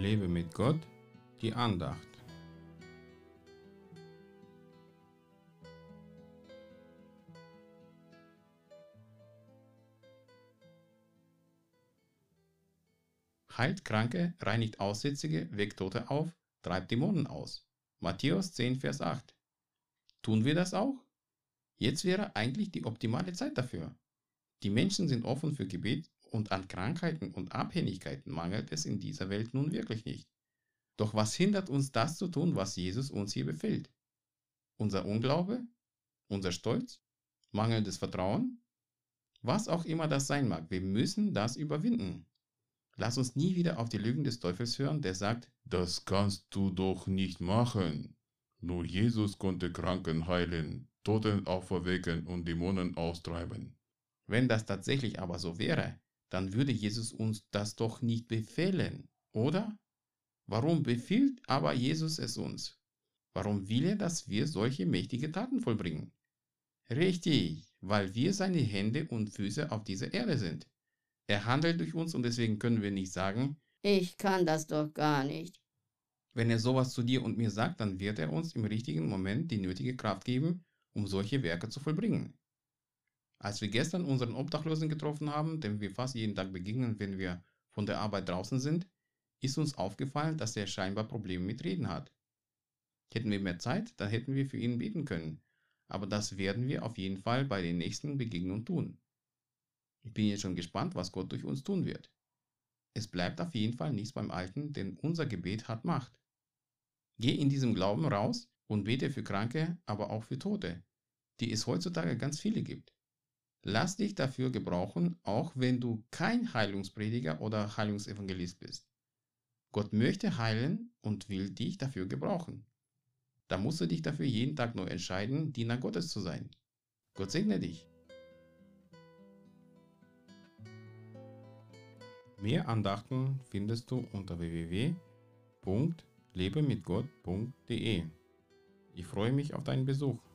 Lebe mit Gott, die Andacht. Heilt Kranke, reinigt Aussätzige, weckt Tote auf, treibt Dämonen aus. Matthäus 10, Vers 8. Tun wir das auch? Jetzt wäre eigentlich die optimale Zeit dafür. Die Menschen sind offen für Gebet und an Krankheiten und Abhängigkeiten mangelt es in dieser Welt nun wirklich nicht. Doch was hindert uns das zu tun, was Jesus uns hier befehlt? Unser Unglaube? Unser Stolz? Mangelndes Vertrauen? Was auch immer das sein mag, wir müssen das überwinden. Lass uns nie wieder auf die Lügen des Teufels hören, der sagt, das kannst du doch nicht machen. Nur Jesus konnte Kranken heilen, Toten auferwecken und Dämonen austreiben. Wenn das tatsächlich aber so wäre, dann würde Jesus uns das doch nicht befehlen, oder? Warum befiehlt aber Jesus es uns? Warum will er, dass wir solche mächtige Taten vollbringen? Richtig, weil wir seine Hände und Füße auf dieser Erde sind. Er handelt durch uns und deswegen können wir nicht sagen, ich kann das doch gar nicht. Wenn er sowas zu dir und mir sagt, dann wird er uns im richtigen Moment die nötige Kraft geben, um solche Werke zu vollbringen. Als wir gestern unseren Obdachlosen getroffen haben, dem wir fast jeden Tag begegnen, wenn wir von der Arbeit draußen sind, ist uns aufgefallen, dass er scheinbar Probleme mit Reden hat. Hätten wir mehr Zeit, dann hätten wir für ihn beten können, aber das werden wir auf jeden Fall bei den nächsten Begegnungen tun. Ich bin jetzt schon gespannt, was Gott durch uns tun wird. Es bleibt auf jeden Fall nichts beim Alten, denn unser Gebet hat Macht. Geh in diesem Glauben raus und bete für Kranke, aber auch für Tote, die es heutzutage ganz viele gibt. Lass dich dafür gebrauchen, auch wenn du kein Heilungsprediger oder Heilungsevangelist bist. Gott möchte heilen und will dich dafür gebrauchen. Da musst du dich dafür jeden Tag neu entscheiden, Diener Gottes zu sein. Gott segne dich. Mehr Andachten findest du unter www.lebemitgott.de. Ich freue mich auf deinen Besuch.